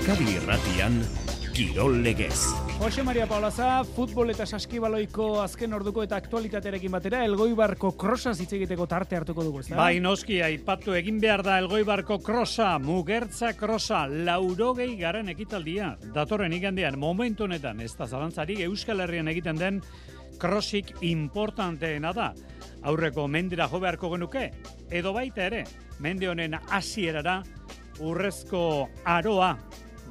Euskadi Irratian Kirol Legez. Jose Maria Paulaza, futbol eta saskibaloiko azken orduko eta aktualitatearekin batera, Elgoibarko krosa hitz egiteko tarte hartuko dugu, ezta? Bai, noski, aipatu egin behar da Elgoibarko krosa, mugertza krosa, laurogei garen ekitaldia. Datorren igandean, momentu honetan, ez da zalantzari, Euskal Herrian egiten den krosik importanteena da. Aurreko mendira jo beharko genuke, edo baita ere, mende honen hasierara urrezko aroa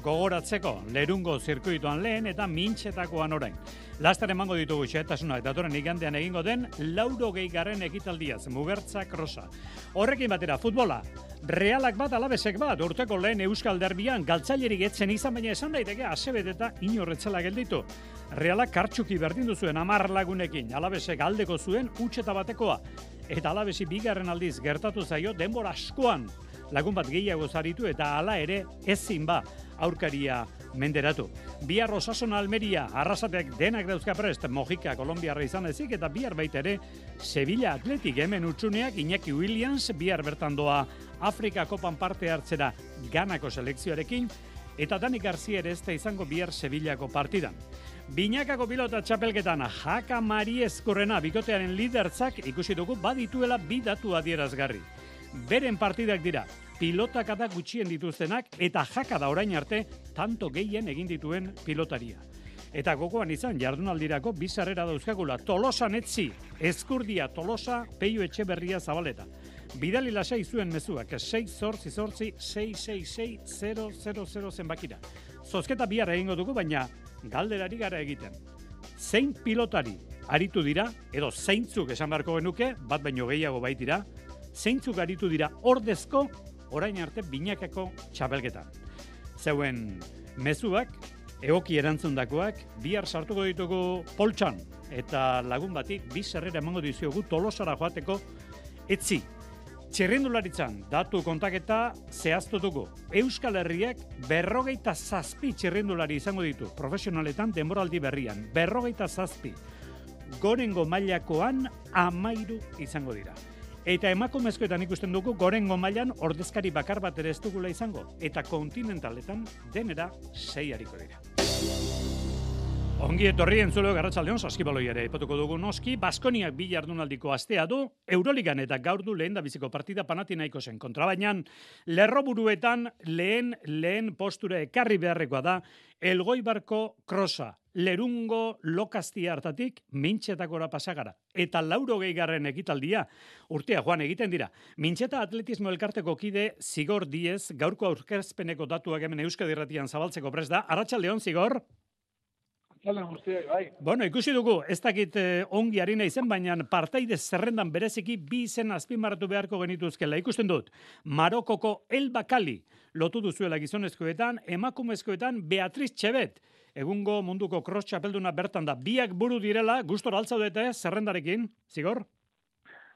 gogoratzeko lerungo zirkuituan lehen eta mintxetakoan orain. Laster emango ditugu xehetasunak datoren igandean egingo den lauro gehi ekitaldiaz, mugertza krosa. Horrekin batera, futbola, realak bat alabesek bat, urteko lehen euskal derbian, galtzailerik etzen izan baina esan daiteke, asebet eta inorretzela gelditu. Realak kartxuki berdin duzuen amar lagunekin, alabesek aldeko zuen, utxeta batekoa. Eta alabesi bigarren aldiz gertatu zaio denbora askoan lagun bat gehiago zaritu eta hala ere ezin ba aurkaria menderatu. Bihar osasun almeria, arrasatek denak dauzka prest, Mojika, Kolombiarra izan ezik, eta bihar baita ere, Sevilla Atletik hemen utxuneak, Iñaki Williams, bihar bertan doa Afrika Kopan parte hartzera ganako selekzioarekin, eta Dani Garcia ere ez da izango bihar Sevillako partidan. Binakako pilota txapelketan Jaka Mari Eskurrena bikotearen lidertzak ikusi dugu badituela bidatu adierazgarri beren partidak dira, pilotak da gutxien dituztenak eta jaka da orain arte tanto gehien egin dituen pilotaria. Eta gogoan izan jardunaldirako bizarrera dauzkagula Tolosa netzi, eskurdia Tolosa, peio etxe berria zabaleta. Bidali lasai zuen mezuak, 6 zortzi zortzi 666 zenbakira. Zozketa bihar egingo dugu, baina galderari gara egiten. Zein pilotari aritu dira, edo zeintzuk esan beharko genuke, bat baino gehiago baitira, zeintzuk aritu dira ordezko orain arte binakako txapelketan. Zeuen mezuak, egoki erantzundakoak, bihar sartuko ditugu poltsan, eta lagun bati, bi zerrera emango diziogu tolosara joateko, etzi, Txerrindularitzan, datu kontaketa zehaztu dugu. Euskal Herriak berrogeita zazpi txerrindulari izango ditu, profesionaletan denboraldi berrian. Berrogeita zazpi. Gorengo mailakoan amairu izango dira. Eta emakumezkoetan ikusten dugu gorengo mailan ordezkari bakar bat ere ez dugula izango. Eta kontinentaletan denera sei hariko dira. Ongi etorri entzulo garratxaldeon saskibaloi ere ipatuko dugu noski, Baskoniak bi jardunaldiko astea du, Euroligan eta gaur du lehen da biziko partida panatinaiko zen kontrabainan, lerroburuetan lehen lehen posture ekarri beharrekoa da, elgoibarko krosa, lerungo lokaztia hartatik mintxetakora pasagara. Eta lauro gehigarren ekitaldia, urtea joan egiten dira. Mintxeta atletismo elkarteko kide zigor diez, gaurko aurkezpeneko datuak hemen euskadirratian zabaltzeko prez da. Arratxaldeon, zigor? Bai. Bueno, ikusi dugu, ez dakit eh, ongi harina izen, baina partaide zerrendan bereziki bi izen azpimarratu beharko genituzkela. Ikusten dut, Marokoko El Bakali lotu duzuela gizonezkoetan, emakumezkoetan Beatriz Txebet, egungo munduko cross txapelduna bertan da. Biak buru direla, gustora altzaudete zerrendarekin, zigor?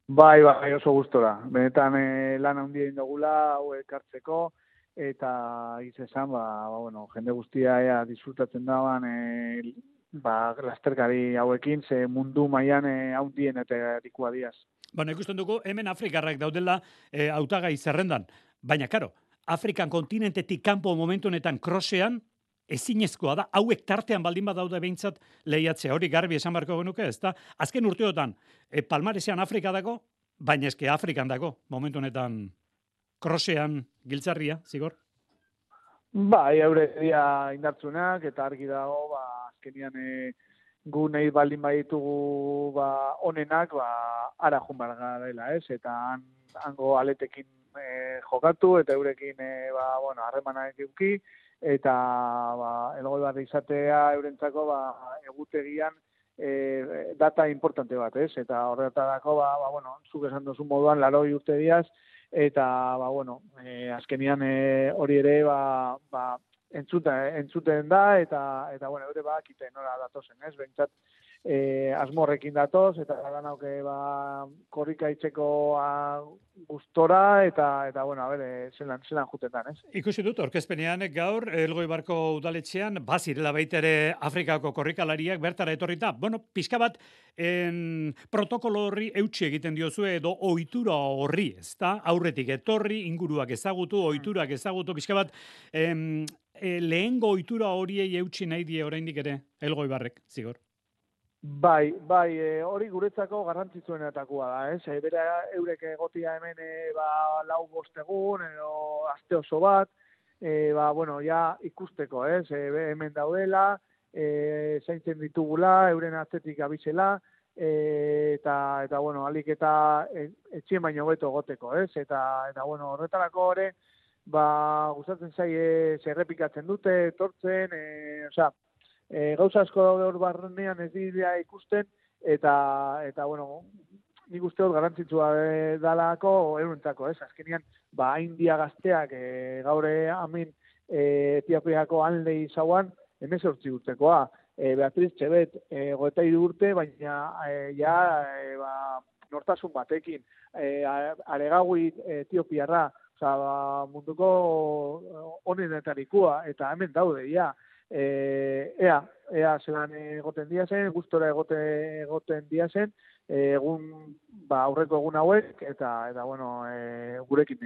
Bai, bai, oso gustora. Benetan eh, lan handia indogula, hau ekartzeko, eta esan, ba, ba, bueno, jende guztia ea disfrutatzen daban e, ba, lasterkari hauekin, ze mundu mailan e, haundien eta dikua diaz. Bueno, ikusten dugu, hemen Afrikarrak daudela e, autagai zerrendan. Baina, karo, Afrikan kontinentetik kanpo momentu honetan krosean, ezinezkoa da, hauek tartean baldin badaude behintzat lehiatzea, hori garbi esan barko genuke, ez da? Azken urteotan, e, palmaresean Afrika dago, baina eske Afrikan dago, momentu honetan krosean giltzarria, zigor? Ba, eure dia indartzunak, eta argi dago, ba, azkenian e, gu nahi baldin baditugu ba, onenak, ba, ara jumbar dela, ez? Eta han, hango aletekin e, jokatu, eta eurekin, e, ba, bueno, harremanak euki, eta ba, elgoi bat izatea eurentzako ba, egutegian e, data importante bat, ez? Eta horretarako, ba, ba, bueno, zuk esan duzu moduan, laroi urte diaz, eta ba bueno, e, azkenian e, hori ere ba, ba entzuten, entzuten da eta eta bueno, ere ba kite nora datosen, ez? Bentsat e, asmorrekin datoz eta da nauke ba korrika itzeko a, gustora eta eta bueno, a ber, zelan zelan jutetan, ez? Ikusi dut orkezpenean gaur Elgoibarko udaletxean bazirela baita ere Afrikako korrikalariak bertara etorrita. Bueno, pizka bat en protokolo horri eutsi egiten diozu edo ohitura horri, ezta? Aurretik etorri, inguruak ezagutu, ohiturak ezagutu, pizka bat em, e, lehen goitura horiei eutxi nahi die oraindik ere, elgoi barrek, zigor. Bai, bai, e, hori guretzako garrantzitsuenetakoa da, ez? E, bera eurek egotia hemen e, ba, lau bostegun, edo aste oso bat, e, ba, bueno, ja ikusteko, ez? E, hemen daudela, e, zaintzen ditugula, euren atzetik abizela, e, eta, eta, bueno, alik eta e, etxien baino beto goteko, ez? Eta, eta bueno, horretarako hori, ba, gustatzen zaie zerrepikatzen dute, tortzen, e, osea, e, gauza asko daude hor barrenean ez dira ikusten, eta, eta bueno, nik uste hor garantzitsua dalako euruntzako, ez? Azkenian, ba, india gazteak e, gaure amin e, etiapiako handei zauan, emez hortzi urtekoa. E, Beatriz Txebet, e, goeta urte, baina e, ja, e, ba, nortasun batekin, e, aregagui etiopiarra, oza, ba, munduko honenetarikua, eta hemen daude, ja e, ea, ea zelan egoten dia zen, gustora egote, egoten dia zen, egun ba, aurreko egun hauek eta eta bueno, e, gurekin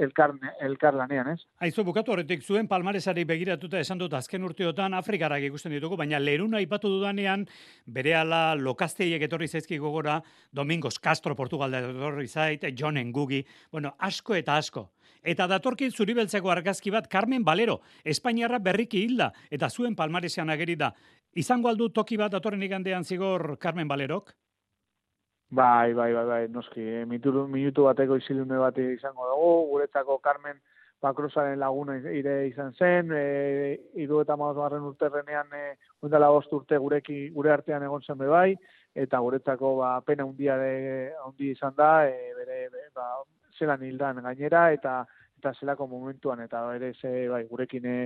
elkar elkar lanean, ez? Aizu bukatu horretik zuen palmaresari begiratuta esan dut azken urteotan Afrikarak ikusten ditugu, baina leruna aipatu dudanean berehala lokasteiek etorri zaizki gogora Domingos Castro Portugalda etorri zait, John Ngugi, bueno, asko eta asko. Eta datorkin zuribeltzeko argazki bat Carmen Valero, Espainiarra berriki hilda, eta zuen palmaresean ageri da. Izango aldu toki bat datorren igandean zigor Carmen Valerok? Bai, bai, bai, bai, noski, eh, minutu, minutu bateko isilune bat izango dugu, guretzako Carmen Pakrosaren laguna ire izan zen, e, iru eta maoz barren urterrenean, e, undala urte gureki, gure artean egon zen bai, eta guretzako ba, pena undia, de, undia izan da, e, bere, be, ba, zelan hildan gainera, eta eta zelako momentuan, eta ere ze, bai, gurekin e,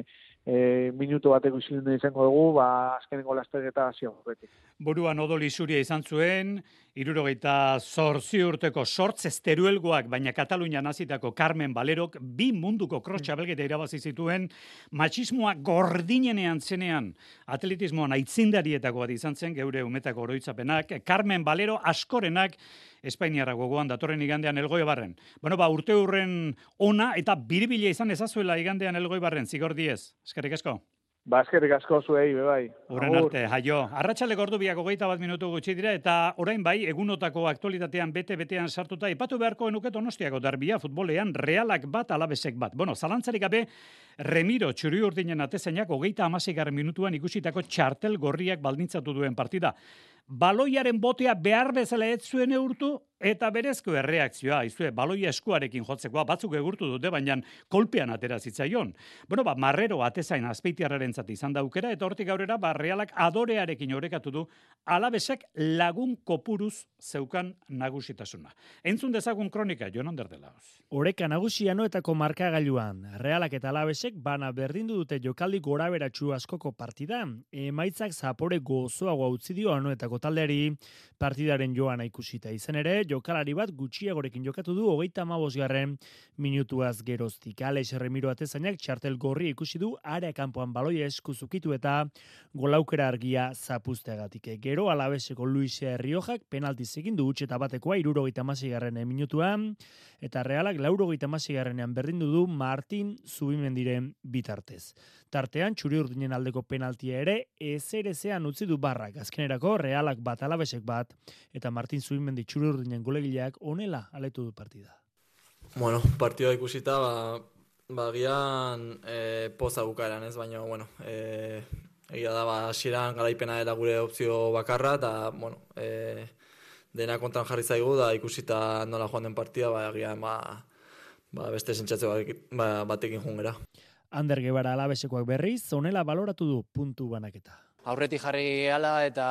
minutu bateko izilundu izango dugu, ba, azkenengo lasterketa zio horretik. Buruan odoli zuria izan zuen, irurogeita zorzi urteko sortz esteruelgoak, baina Katalunia nazitako Carmen Valerok, bi munduko krotxa belgeta irabazi zituen, machismoa gordinenean zenean, atletismoan aitzindarietako bat izan zen, geure umetako oroitzapenak, Carmen Valero askorenak, Espainiarra gogoan datorren igandean elgoi barren. Bueno, ba, urte hurren ona eta biribila izan ezazuela igandean elgoi barren, zigor diez. Eskerrik asko. Ba, eskerrik asko zuei, bai. Uren arte, jaio. Arratxale gordu biak ogeita bat minutu gutxi dira, eta orain bai, egunotako aktualitatean bete-betean sartuta, ipatu beharko enuket onostiako darbia futbolean realak bat alabesek bat. Bueno, zalantzarik gabe, Remiro txuri urdinen atezainak ogeita amasegar minutuan ikusitako txartel gorriak baldintzatu duen partida baloiaren botea behar bezala ez zuen eurtu, eta berezko erreakzioa, izue, baloia eskuarekin jotzekoa, batzuk egurtu dute, baina kolpean atera zitzaion. Bueno, ba, marrero atezain azpeitiarraren zati izan daukera, eta hortik aurrera, ba, realak adorearekin orekatu du, alabesek lagun kopuruz zeukan nagusitasuna. Entzun dezagun kronika, joan onderdela. Oreka nagusia noetako markagailuan, realak eta alabesek bana berdindu dute jokaldi gora beratxu askoko partida, emaitzak zapore gozoagoa utzi dio anoetako taldeari partidaren joan ikusita izan ere, jokalari bat gutxiagorekin jokatu du hogeita garren minutuaz geroztik. Alex Remiro atezainak txartel gorri ikusi du area kanpoan baloia eskuzukitu eta golaukera argia zapuzteagatik. Gero alabeseko Luisa Herriojak penalti egin du utxeta batekoa irurogeita garren minutuan eta realak laurogeita garrenean berdindu du Martin Zubimendiren bitartez. Tartean, txuri urdinen aldeko penaltia ere, ezerezean utzi du barrak. Azkenerako, realak bat alabesek bat, eta Martin Zubimendi txuri urdinen golegileak onela aletu du partida. Bueno, partida ikusita, ba, ba gian e, poza bukaeran ez, baina, bueno, e, egia da, ba, asiran garaipena era gure opzio bakarra, eta, bueno, e, dena kontan jarri zaigu, da ikusita nola joan den partida, ba, gian, ba, ba, beste sentzatze ba, batekin jungera. Ander Gebara alabesekoak berriz, zonela baloratu du puntu banaketa. Aurretik jarri ala eta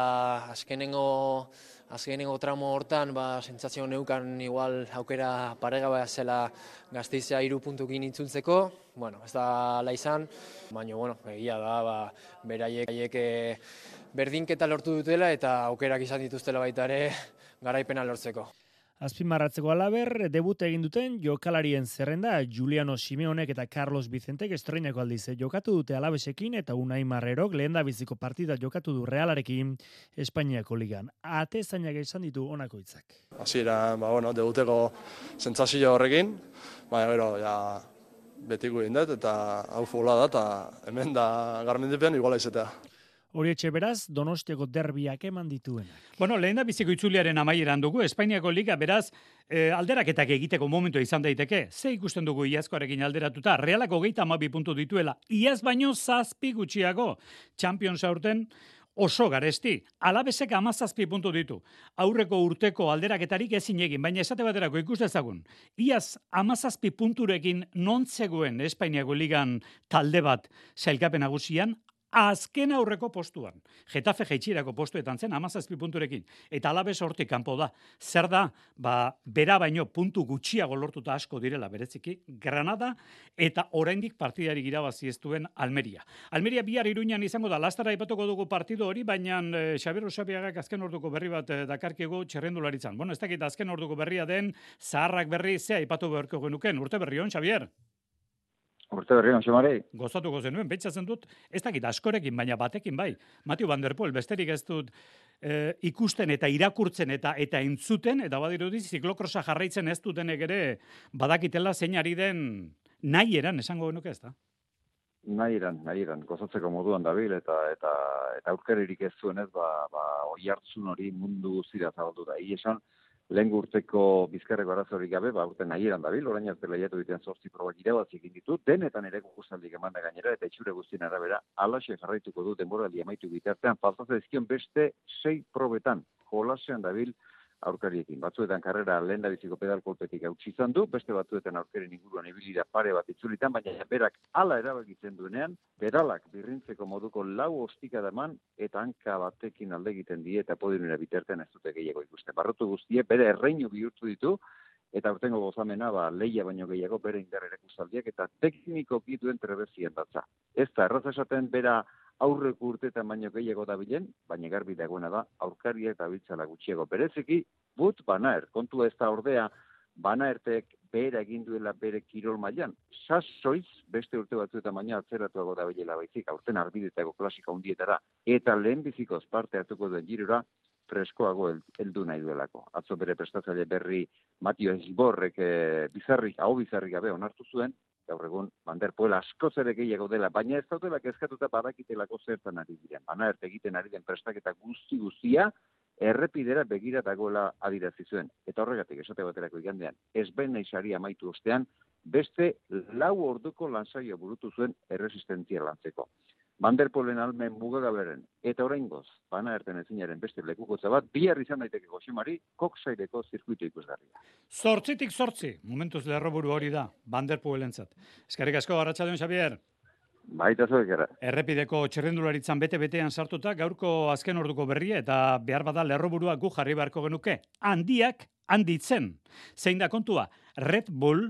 azkenengo, azkenengo tramo hortan, ba, sentzazio neukan igual aukera parega zela gaztizea iru puntukin intzuntzeko. Bueno, ez da la izan, baina, bueno, egia da, ba, beraiek eh, berdinketa lortu dutela eta aukerak izan dituztela baita ere garaipena lortzeko. Azpimarratzeko alaber, debut egin duten jokalarien zerrenda Juliano Simeonek eta Carlos Vicentek estreinako aldiz jokatu dute alabesekin eta Unai Marrerok lehen da biziko partida jokatu du Realarekin Espainiako ligan. Ate zainak esan ditu onako hitzak. Hasiera, ba, bueno, debuteko sentsazio horrekin, baina gero, ja, betiko egin dut, eta hau fola da, eta hemen da garmendepean iguala izatea. Hori etxe beraz, donostiako derbiak eman dituen. Bueno, lehen da biziko itzuliaren amaieran dugu, Espainiako Liga beraz, e, alderaketak egiteko momentu izan daiteke. Ze ikusten dugu iazkoarekin alderatuta, realako geita amabi puntu dituela, iaz baino zazpi gutxiago. Champions aurten, oso garesti. Alabesek amazazpi puntu ditu. Aurreko urteko alderaketarik ezin egin, baina esate baterako ikus dezagun. Iaz amazazpi punturekin nontzegoen Espainiako ligan talde bat zailkapen agusian, azken aurreko postuan. Getafe jaitsirako postuetan zen amazazpi punturekin. Eta alabe hortik kanpo da. Zer da, ba, bera baino puntu gutxiago lortuta asko direla bereziki, Granada eta oraindik partidari irabazi ez duen Almeria. Almeria bihar iruñan izango da, lastara ipatuko dugu partido hori, baina e, Xabier Osabiagak azken orduko berri bat e, dakarkiego txerrendularitzan. Bueno, ez dakit azken orduko berria den, zaharrak berri, zea ipatu beharko genuken, urte berri hon, Xabier? Urte berri on xamari. Gozatuko zenuen, pentsatzen dut, ez dakit askorekin, baina batekin bai. Matiu Van Der Poel, besterik ez dut e, ikusten eta irakurtzen eta eta entzuten, eta badirudi ziklokrosa jarraitzen ez dutenek ere badakitela zein ari den nahi eran, esango genuke ez da? Nahi eran, nahi eran, gozatzeko moduan dabil, eta eta eta aurkeririk ez zuen ez, ba, ba, oi hartzun hori mundu zira zabaldu da. Iesan, lehen urteko bizkarreko arazorik gabe, ba, urte nahi eran dabil, orain arte lehiatu diten zortzi probak irabazi egin ditu, denetan ere guztaldik eman da gainera, eta itxure guztien arabera, alaxe jarraituko du denboraldi amaitu bitartean, faltaz ezkion beste sei probetan, jolasean dabil, aurkariekin. Batzuetan karrera lehen biziko pedalkolpetik hautsi izan du, beste batzuetan aurkaren inguruan ibilira pare bat itzulitan, baina berak ala erabakitzen duenean, pedalak birrintzeko moduko lau ostika daman, eta hanka batekin alde egiten die, eta podiumera biterten ez dute gehiago ikuste. Barrotu guztie, bere erreinu bihurtu ditu, eta urtengo gozamena, ba, leia baino gehiago bere indar erakuzaldiak, eta tekniko duen trebezien datza. Ez da, erraz esaten, bera aurreko urteetan baino gehiago da bilen, baina garbi dagoena da, aurkariak da biltzala gutxiago. Bereziki, but banaer, kontu ez da ordea, banaertek bera egin duela bere kirol mailan. Sasoiz, beste urte batzuetan baina atzeratuago da bilela baizik, aurten arbidetako klasika hundietara, eta lehen bizikoz parte hartuko duen girura, freskoago heldu nahi duelako. Atzo bere prestatzaile berri Matio Esborrek e, bizarrik, hau bizarrik gabe onartu zuen, gaur egun Bander Poel asko ere gehiago dela, baina ez daudela kezkatuta badakitelako zertan ari diren. Bana egiten ari den prestaketa guzti guztia errepidera begira dagoela adirazi zuen. Eta horregatik esate baterako igandean, ez ben nahi amaitu ostean, beste lau orduko lanzaio burutu zuen erresistentzia lantzeko. Banderpolen almen mugagaberen, eta oraingoz, bana erten ezinaren beste lekukotza bat, bihar izan daiteke goximari, koksaideko zirkuitu ikusgarria. Zortzitik zortzi, momentuz lerroburu hori da, Banderpolen zat. Eskarrik asko, Arratxaldeon, Xavier. Baita zuek era. Errepideko txerrendularitzan bete-betean sartuta, gaurko azken orduko berria, eta behar bada lerroburua gu jarri beharko genuke. Handiak, handitzen. Zein da kontua, Red Bull,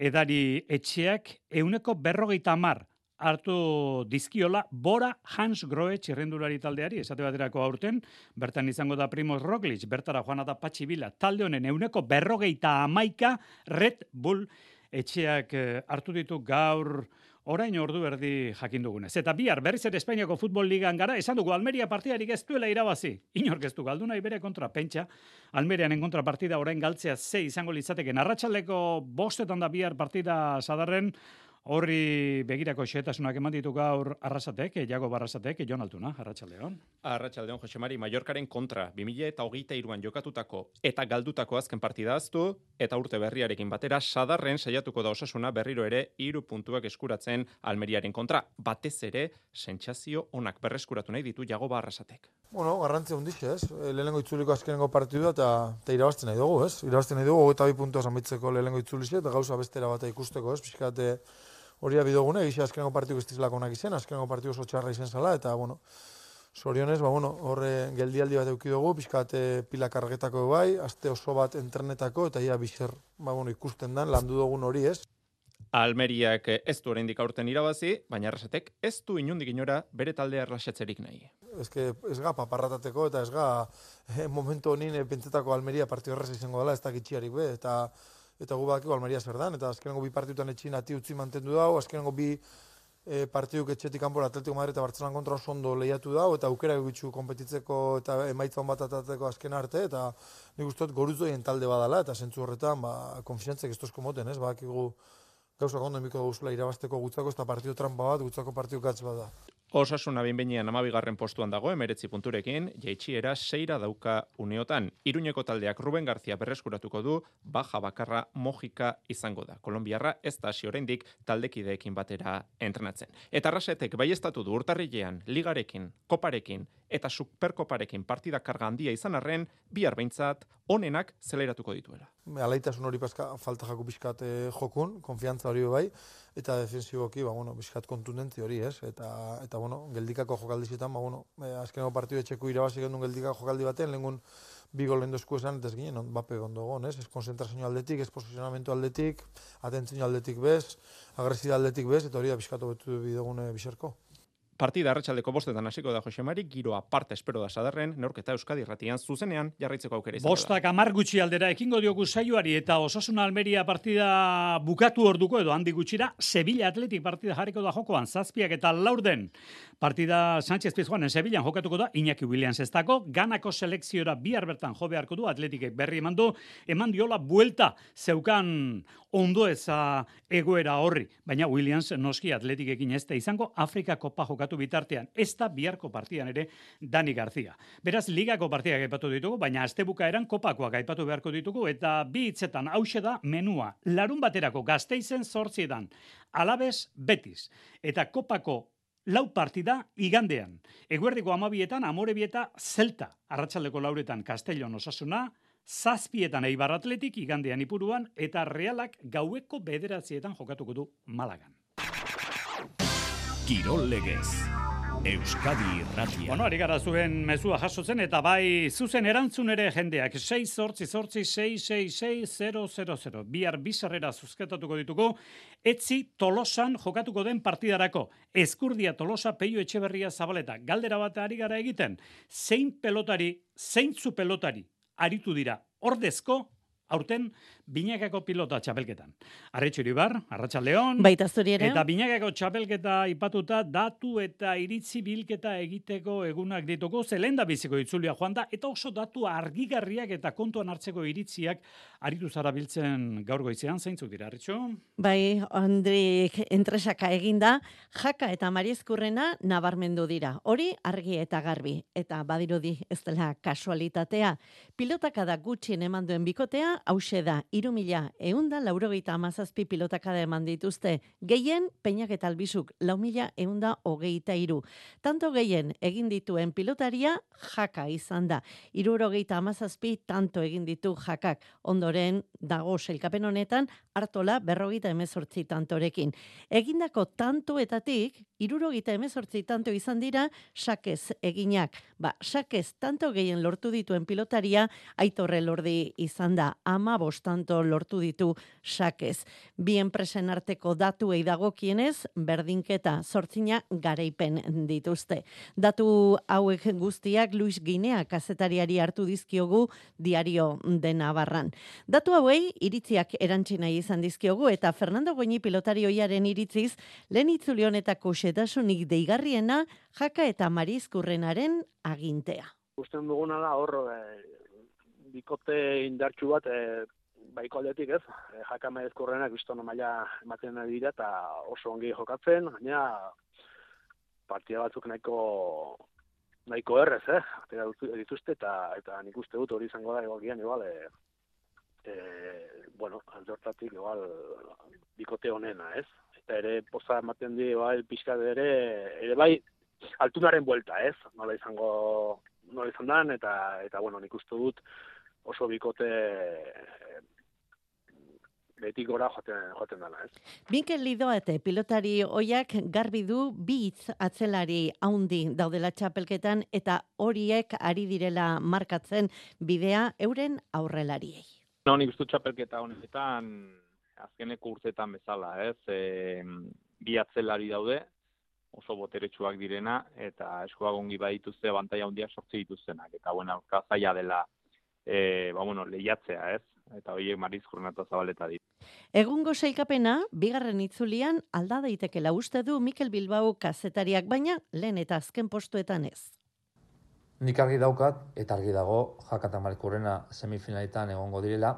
edari etxeak, euneko berrogeita mar, hartu dizkiola Bora Hans Groe txirrendulari taldeari, esate baterako aurten, bertan izango da Primoz Roglic, bertara joan da Patxi Bila, talde honen euneko berrogeita amaika Red Bull etxeak eh, hartu ditu gaur orain ordu berdi jakin dugunez. Eta bihar, berriz ere Espainiako Futbol Ligan gara, esan dugu Almeria partidarik ez duela irabazi. Inork ez du galduna ibere kontra pentsa. Almerianen kontra partida orain galtzea ze izango litzateke. Narratxaldeko bostetan da bihar partida sadarren, Horri begirako xetasunak eman ditu gaur arrasatek, jago barrasatek, Jon Altuna, Arratxaldeon. Arratxaldeon, Jose Mari, Mallorcaren kontra, 2000 eta hogeita iruan jokatutako eta galdutako azken partida aztu, eta urte berriarekin batera, sadarren saiatuko da osasuna berriro ere iru puntuak eskuratzen Almeriaren kontra. Batez ere, sentsazio onak berreskuratu nahi ditu jago barrasatek. Bueno, garrantzia hundiz, ez? Lehenengo itzuliko azkenengo partidua eta, eta irabazten nahi dugu, ez? Irabazten nahi dugu, hogeita bi puntua zamitzeko lehenengo itzulixe, eta gauza bestera bat ikusteko, ez? Piskate, hori abidogune, egizia azkenengo partidu ez onak izan, azkenengo partidu oso txarra izan zala, eta, bueno, sorionez, ba, bueno, horre geldialdi bat eukidugu, pixkate pila kargetako bai, aste oso bat entrenetako, eta ia bizer, ba, bueno, ikusten dan, landu dugun hori ez. Almeriak ez du oraindik aurten irabazi, baina arrasatek ez du inundik inora bere taldea erlaxatzerik nahi. Ez que ez ga paparratateko eta ez ga eh, momentu honin eh, pentsetako Almeria erraz izango dela, ez da gitxiarik be, eta eta gu badakiko Almeria zer dan, eta azkenengo bi partidutan etxin ati utzi mantendu dago, azkenengo bi e, partiduk etxetik kanpora Atletico Madrid eta Barcelona kontra oso ondo lehiatu dago, eta aukera egitzu kompetitzeko eta emaitza bat atateko azken arte, eta nik uste dut goruzoien talde badala, eta zentzu horretan, ba, konfiantzek ez tozko moten, ez, badakigu gauzak ondo emiko guzula irabasteko gutzako, ez da partio trampa bat, gutzako partio gatz bat da. Osasuna binbeinean amabigarren postuan dago, emeretzi punturekin, jaitxiera seira dauka uneotan. Iruñeko taldeak Ruben Garzia berreskuratuko du, baja bakarra mojika izango da. Kolombiarra ez da hasi oraindik taldekideekin batera entrenatzen. Eta rasetek bai du urtarrilean, ligarekin, koparekin eta superkoparekin partida karga handia izan arren, bihar behintzat, onenak zeleratuko dituela. Alaitasun hori paska falta jaku pixkat eh, jokun, konfiantza hori bai, eta defensiboki, ba, bueno, pixkat kontundentzi hori, ez? Eta, eta bueno, geldikako jokaldizetan, ba, bueno, eh, azkeneko partidu etxeko irabazi gendun geldikako jokaldi batean, lengun bi gol dozku esan, ez ginen, on, bape gondo gon, ez? Ez konzentrazio aldetik, ez posizionamentu aldetik, atentzio aldetik bez, agresida aldetik bez, eta hori da pixkatu betu bidegune biserko. Partida arratsaldeko bostetan hasiko da Jose Mari, giro aparte espero da sadarren, neurketa Euskadi irratian zuzenean jarraitzeko aukera izango da. Bostak amar gutxi aldera ekingo diogu saioari eta Osasuna Almeria partida bukatu orduko edo handi gutxira, Sevilla Atletik partida jarriko da jokoan, zazpiak eta laurden. Partida Sánchez Pizjuan en Sevilla jokatuko da Iñaki Williams estako, ganako selekziora bihar bertan jo beharko du Atletikek berri eman du, eman diola buelta zeukan ondo eza egoera horri. Baina Williams noski atletikekin ez da izango Afrika Kopa jokatu bitartean. Ez da biharko partidan ere Dani García. Beraz, ligako partia gaipatu ditugu, baina astebuka eran kopakoa gaipatu beharko ditugu, eta bi hitzetan hause da menua. Larun baterako gazteizen sortziedan. Alabez, Betis. Eta kopako lau partida igandean. Eguerdiko amabietan, amorebieta, zelta. Arratxaldeko lauretan, Castellon osasuna, zazpietan eibar atletik igandean ipuruan eta realak gaueko bederatzietan jokatuko du Malagan. Kirol legez. Euskadi Irratia. Bueno, ari gara zuen mezua jasotzen eta bai zuzen erantzun ere jendeak 6 sortzi sortzi 666 Bihar bizarrera zuzketatuko ditugu. Etzi Tolosan jokatuko den partidarako. Eskurdia Tolosa peio etxeberria zabaleta. Galdera bat ari gara egiten. Zein pelotari, zeintzu pelotari aritu dira ordezko aurten Binakako pilota txapelketan. Arretxo Iribar, Arratxa Leon. Baita zuri ere. Eta Binakako txapelketa ipatuta datu eta iritzi bilketa egiteko egunak dituko zelen da biziko itzulia joan da. Eta oso datu argigarriak eta kontuan hartzeko iritziak aritu zara biltzen gaur goizean, zeintzuk dira, Arretxo? Bai, Andrik entresaka eginda, jaka eta mariezkurrena nabarmendu dira. Hori argi eta garbi. Eta badirudi ez dela kasualitatea. Pilotaka da gutxien eman duen bikotea, hause da, iru mila eunda laurogeita amazazpi pilotakada eman dituzte. Gehien, peinak eta albizuk, lau mila eunda hogeita iru. Tanto gehien egin dituen pilotaria jaka izan da. Iru amazazpi tanto egin ditu jakak. Ondoren, dago selkapen honetan, hartola berrogeita emezortzi tantorekin. Egindako tantoetatik, irurogeita emezortzi tanto izan dira, sakez eginak. Ba, sakez tanto gehien lortu dituen pilotaria, aitorre lordi izan da. Ama bostanto lortu ditu sakez. Bi enpresen arteko datu dagokienez berdinketa sortzina garaipen dituzte. Datu hauek guztiak Luis Ginea kazetariari hartu dizkiogu diario de Navarran. Datu hauei iritziak erantzina izan dizkiogu eta Fernando Goñi pilotarioiaren iritziz lehen itzulionetako xetasunik deigarriena jaka eta marizkurrenaren agintea. Usten duguna da horro, eh, bikote indartxu bat eh, baiko aldetik ez, e, jakame ezkurrenak biztono maila ematen nahi dira eta oso ongi jokatzen, baina partia batzuk nahiko nahiko errez, eh? Atera dituzte eta eta nik uste dut hori izango da egokian igual e, e, bueno, aldortatik igual bikote honena, ez? Eta ere poza ematen di bai pixka ere ere bai altunaren buelta, ez? Nola izango nola izan dan eta eta bueno, nik uste dut oso bikote beti gora joten, joten dela, ez? Binkel Lidoate pilotari oiak garbi du bitz atzelari haundi daudela txapelketan eta horiek ari direla markatzen bidea euren aurrelariei. No, nik uste txapelketa honetan azkeneko urtetan bezala, ez? E, bi atzelari daude, oso boteretsuak direna, eta eskuagongi badituzte bantaia handiak sortzi dituztenak, eta bueno, zaila dela e, ba, bueno, lehiatzea, ez? Eta horiek mariz jornata zabaleta dit. Egungo seikapena, bigarren itzulian alda daitekela uste du Mikel Bilbao kazetariak, baina lehen eta azken postuetan ez. Nik argi daukat, eta argi dago, jakata marikurrena semifinalitan egongo direla,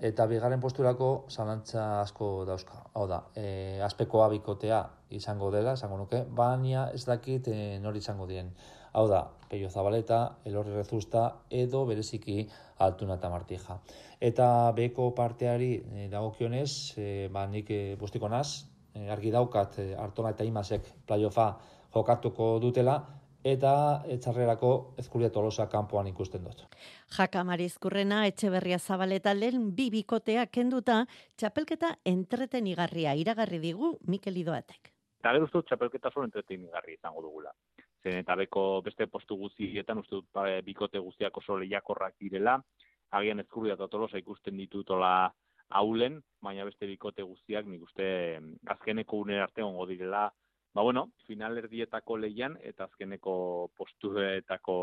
Eta bigarren posturako zalantza asko dauzka. Hau da, e, azpekoa bikotea izango dela, izango nuke, baina ez dakit e, nori izango dien. Hau da, Peio Zabaleta, Elorri Rezusta, edo bereziki Altuna eta Martija. Eta beko parteari e, dagokionez, e, ba, nik e, bustiko naz, e, argi daukat e, Artona eta Imasek playoffa jokatuko dutela, eta etxarrerako ezkuria tolosa kanpoan ikusten dut. Jaka Marizkurrena etxe zabaleta lehen bi bikotea kenduta, txapelketa entretenigarria iragarri digu Mikel Idoatek. Eta gero uste txapelketa zuen entretenigarri izango dugula. Zen eta beko beste postu guztietan uste dut ba, bikote guztiak oso lehiakorrak direla, agian ezkuria eta tolosa ikusten ditutola haulen, baina beste bikote guztiak nik uste azkeneko unen arte ongo direla. Ba bueno, finalerdietako leian eta azkeneko postuetako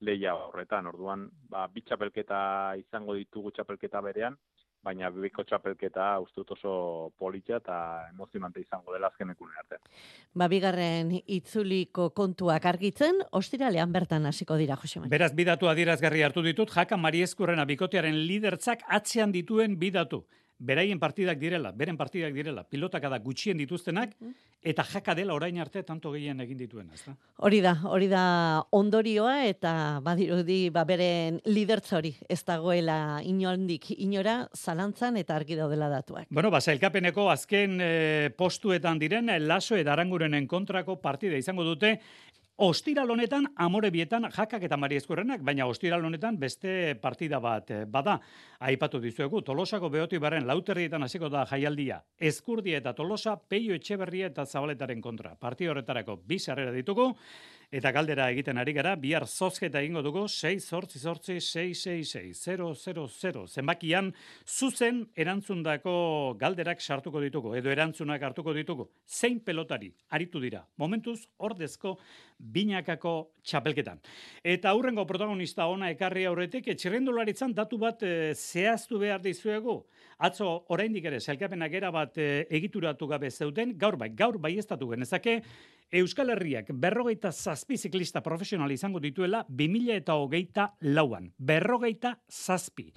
leia horretan. Orduan, ba, bi txapelketa izango ditugu txapelketa berean, baina biko txapelketa ustut oso politxa eta emozionante izango dela azkeneko arte. Ba, bigarren itzuliko kontuak argitzen, ostiralean bertan hasiko dira, Jose Beraz, bidatu adirazgarri hartu ditut, jaka Marieskurrena bikotearen lidertzak atzean dituen bidatu beraien partidak direla, beren partidak direla, pilotak da gutxien dituztenak, mhm. eta jaka dela orain arte tanto gehien egin dituen, ezta? Hori da, hori da ondorioa, eta badirudi, ba, beren lidertza hori, ez dagoela inondik inora, zalantzan eta argi daudela datuak. Bueno, ba, zailkapeneko azken eh, postuetan diren, laso eta arangurenen kontrako partida izango dute, Ostiral honetan amore bietan jakak eta Mari Eskurrenak, baina ostiral honetan beste partida bat eh, bada. Aipatu dizuegu, Tolosako behoti baren lauterrietan hasiko da jaialdia. Eskurdia eta Tolosa, Peio Etxeberria eta Zabaletaren kontra. Parti horretarako bi sarrera ditugu, Eta galdera egiten ari gara, bihar zozketa egingo dugu 6 sortzi sortzi 666 Zenbakian zuzen erantzundako galderak sartuko ditugu, edo erantzunak hartuko ditugu. Zein pelotari aritu dira, momentuz ordezko binakako txapelketan. Eta aurrengo protagonista ona ekarri aurretik, etxerrendularitzan datu bat e, zehaztu behar dizuegu. Atzo, oraindik ere, zelkapenak era bat e, egituratu gabe zeuden, gaur bai, gaur bai ez genezake, Euskal Herriak berrogeita zazpi ziklista profesional izango dituela 2000 eta hogeita lauan. Berrogeita zazpi.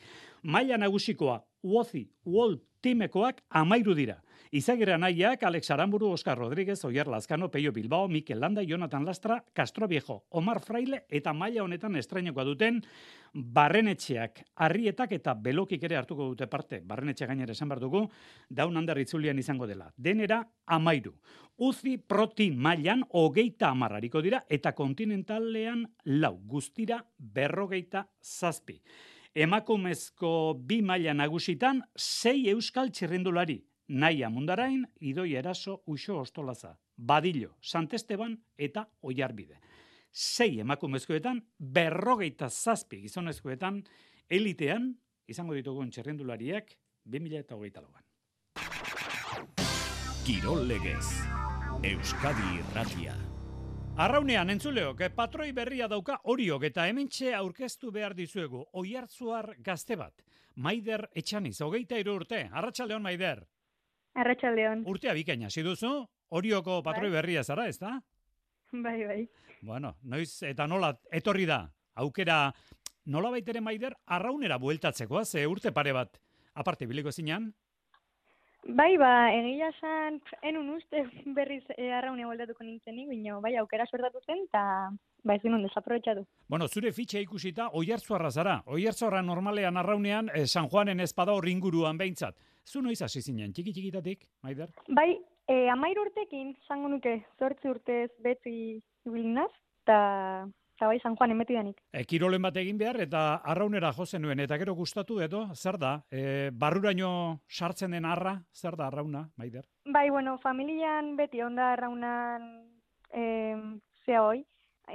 Maila nagusikoa, Uozi, World Timekoak amairu dira. Izagirra nahiak Alex Aramburu, Oscar Rodríguez, Oier Lazkano, Peio Bilbao, Mikel Landa, Jonathan Lastra, Castro Viejo, Omar Fraile eta maila honetan estreinakoa duten barrenetxeak, arrietak eta belokik ere hartuko dute parte, barrenetxe gainera esan behar dugu, daun handar itzulian izango dela. Denera, amairu. Uzi proti mailan hogeita amarrariko dira eta kontinentalean lau, guztira berrogeita zazpi. Emakumezko bi maila nagusitan, sei euskal txirrendulari, Naia Mundarain, Idoi Eraso, Uxo Ostolaza, Badillo, Santesteban eta Oiarbide. Sei emakumezkoetan, berrogeita zazpi gizonezkoetan, elitean, izango ditugun txerrendulariak, 2000 eta hogeita lauan. Kirol legez, Euskadi Irratia. Arraunean entzuleok, patroi berria dauka horiok eta hementxe aurkeztu behar dizuegu, oiartzuar gazte bat. Maider Etxaniz, hogeita iru urte. Arratxaldeon, Maider. Arratxaldeon. Urtea bikaina, hasi duzu? Horioko patroi bai. berria zara, ez da? Bai, bai. Bueno, noiz eta nola etorri da, aukera nola baitere maider, arraunera bueltatzeko, ze urte pare bat, aparte biliko zinean? Bai, ba, egia san, enun uste berriz e, arraunea bueltatuko nintzenik, baina bai, aukera suertatu zen, eta ba, ez ginen desaprovetxatu. Bueno, zure fitxa ikusita, oiartzuarra zara. Oiartzuarra normalean arraunean, eh, San Juanen espada horringuruan behintzat. Zu noiz hasi zinen, txiki txikitatik, Maider? Bai, e, amair urtekin, zango nuke, zortzi urtez beti ibilinaz, eta eta bai San Juan emeti danik. E, kirolen bat egin behar, eta arraunera jozen nuen, eta gero gustatu edo, zer da? E, barruraino sartzen den arra, zer da arrauna, Maider? Bai, bueno, familian beti onda arraunan e, zea hoi,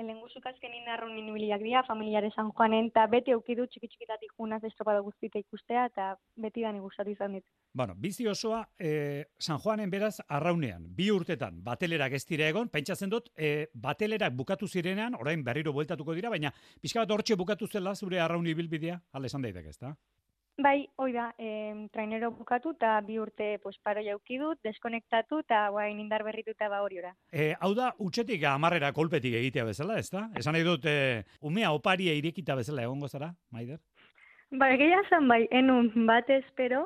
lengusuk azken inarrun inubiliak dira, familiare San Juanen, eta beti aukidu txiki txikitatik junaz estropada guztita ikustea, eta beti dani gustatu izan dit. Bueno, bizi osoa eh, San Juanen beraz arraunean, bi urtetan, batelerak ez dira egon, pentsatzen dut, eh, batelerak bukatu zirenean, orain berriro bueltatuko dira, baina pixka bat hortxe bukatu zela zure arrauni bilbidea, ale esan daiteke ez da? Bai, hoi da, eh, trainero bukatu eta bi urte pues, paro jauki dut, deskonektatu eta guain indar berritu eta ba hori ora. E, hau da, utxetik amarrera kolpetik egitea bezala, ez da? Esan nahi dut, e, umea oparia irekita bezala egongo zara, Maider? Ba, egia zen bai, enun bat espero,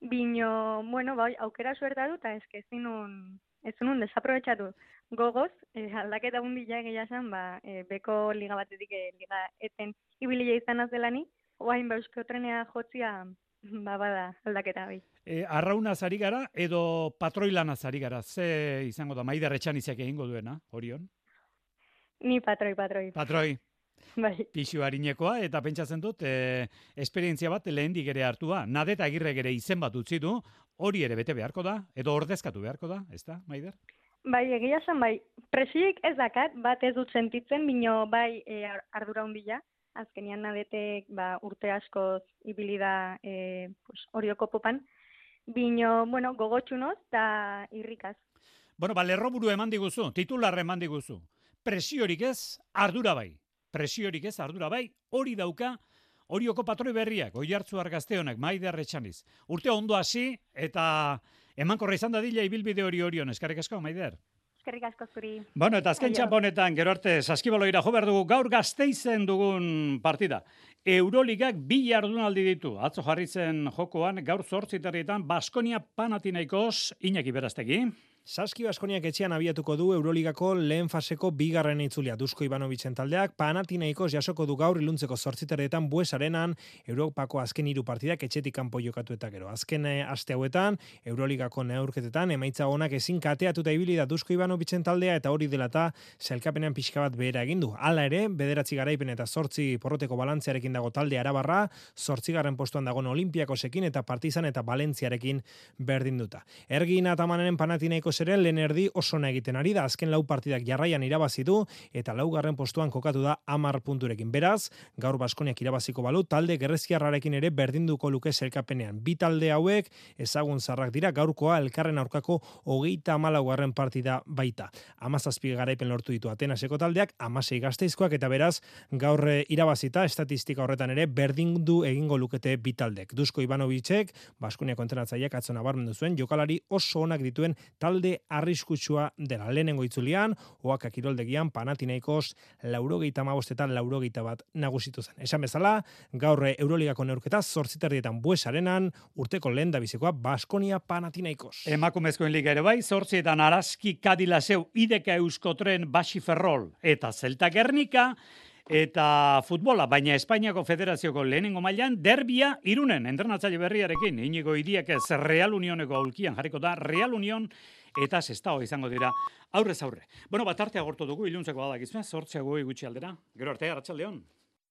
bino, bueno, bai, aukera suerta dut, eta eske ezin un, ez nun desaprovechatu gogoz, eh, aldaketa hundila egia zen, ba, eh, beko liga batetik eh, liga eten ibilia izan azelani, oain ba, eusko trenea jotzia, ba, bada, aldaketa bai. E, arrauna zari gara edo patroilana zari gara? Ze izango da, maider etxan izak egingo duena, Orion? Ni patroi, patroi. Patroi, Bai. pixu harinekoa, eta pentsatzen dut, e, esperientzia bat lehendik ere hartua. Nadeta agirre ere izen bat utzi du, hori ere bete beharko da, edo ordezkatu beharko da, ez da, Maider? Bai, egia zen bai, presiek ez dakat, bat ez dut sentitzen, bino bai e, ar- ardura hundila, azkenian nadetek ba, urte askoz ibili da e, pues, orioko popan, bino, bueno, gogotxunoz eta irrikaz. Bueno, ba, lerroburu eman diguzu, titular eman diguzu. Presiorik ez, ardura bai. Presiorik ez, ardura bai, hori dauka, Orioko patroi berriak, oi hartzu argazte honek, maider etxaniz. Urte ondo hasi, eta emankorra izan dadila ibilbide hori orion, eskarrik asko, maider. Eskerrik asko zuri. Bueno, eta azken Aio. txamponetan, gero arte, saskibaloira jo behar dugu, gaur gazteizen dugun partida. Euroligak bi jardunaldi ditu. Atzo jarri zen jokoan, gaur zortziterrietan, Baskonia Panatinaikos, Iñaki Beraztegi. Saski Baskoniak etxean abiatuko du Euroligako lehen faseko bigarren itzulia Dusko Ivanovicen taldeak Panathinaikos jasoko du gaur iluntzeko zortziterretan Bues Arenan Europako azken hiru partidak etxetik kanpo jokatu eta gero. Azken eh, aste hauetan Euroligako neurketetan emaitza onak ezin kateatuta ibili da Dusko Ivanovicen taldea eta hori dela eta zelkapenean pixka bat behera egin du. Hala ere, bederatzi garaipen eta zortzi porroteko balantziarekin dago talde arabarra, zortzigarren postuan dagoen Olimpiakosekin eta Partizan eta Valentziarekin berdinduta. Ergin Atamanenen Panathinaikos ere lehen erdi oso egiten ari da, azken lau partidak jarraian irabazi du eta laugarren postuan kokatu da 10 punturekin. Beraz, gaur Baskoniak irabaziko balu talde gerrezkiarrarekin ere berdinduko luke zelkapenean. Bi talde hauek ezagun zarrak dira gaurkoa elkarren aurkako hogeita hamalaugarren partida baita. Amazazpi garaipen lortu ditu Atenaseko taldeak, amasei gazteizkoak eta beraz gaur eh, irabazita estatistika horretan ere berdindu egingo lukete bi taldek. Dusko Ivanovicek, Baskoniako entrenatzaileak atzo nabarmendu zuen jokalari oso onak dituen talde arriskutsua dela lehenengo itzulian, oaka kiroldegian Panathinaikos laurogeita mabostetan laurogeita bat nagusitu zen. Esan bezala, gaur Euroligako neurketa zortziterrietan buesarenan, urteko lehen bizikoa Baskonia Panathinaikos. Emakumezkoen liga ere bai, zortzietan Araski Kadilaseu Ideka Euskotren Basi Ferrol eta Zelta Gernika, eta futbola, baina Espainiako Federazioko lehenengo mailan derbia irunen entrenatzaile berriarekin, inigo idiak ez Real Unioneko aulkian jarriko da Real Union eta sestao izango dira aurrez aurre. Bueno, bat arte agortu dugu iluntzeko badakizue, zortziago gutxi aldera. Gero arte, arratsaldeon.